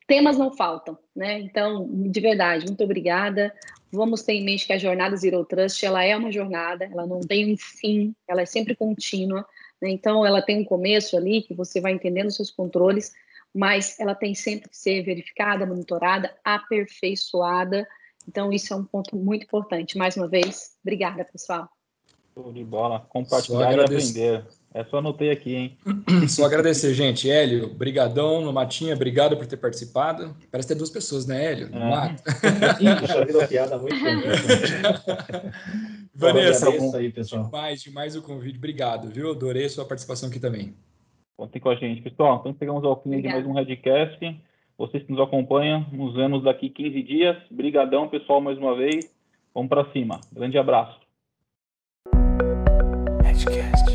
temas não faltam, né? Então, de verdade, muito obrigada. Vamos ter em mente que a jornada Zero Trust, ela é uma jornada, ela não tem um fim, ela é sempre contínua. Né? Então, ela tem um começo ali, que você vai entendendo os seus controles, mas ela tem sempre que ser verificada, monitorada, aperfeiçoada. Então, isso é um ponto muito importante. Mais uma vez, obrigada, pessoal. Show de bola. Compartilhar e aprender. É só anotei aqui, hein? Só agradecer, gente. Hélio, brigadão no Matinha, obrigado por ter participado. Parece ter duas pessoas, né, Hélio? No é. Mato. Piada muito tempo. Vanessa, aí, pessoal. demais, demais o convite. Obrigado, viu? Adorei a sua participação aqui também. Contem com a gente. Pessoal, então chegamos ao fim de mais um Redcast. Vocês que nos acompanham, nos vemos daqui 15 dias. Brigadão, pessoal, mais uma vez. Vamos para cima. Grande abraço. Redcast.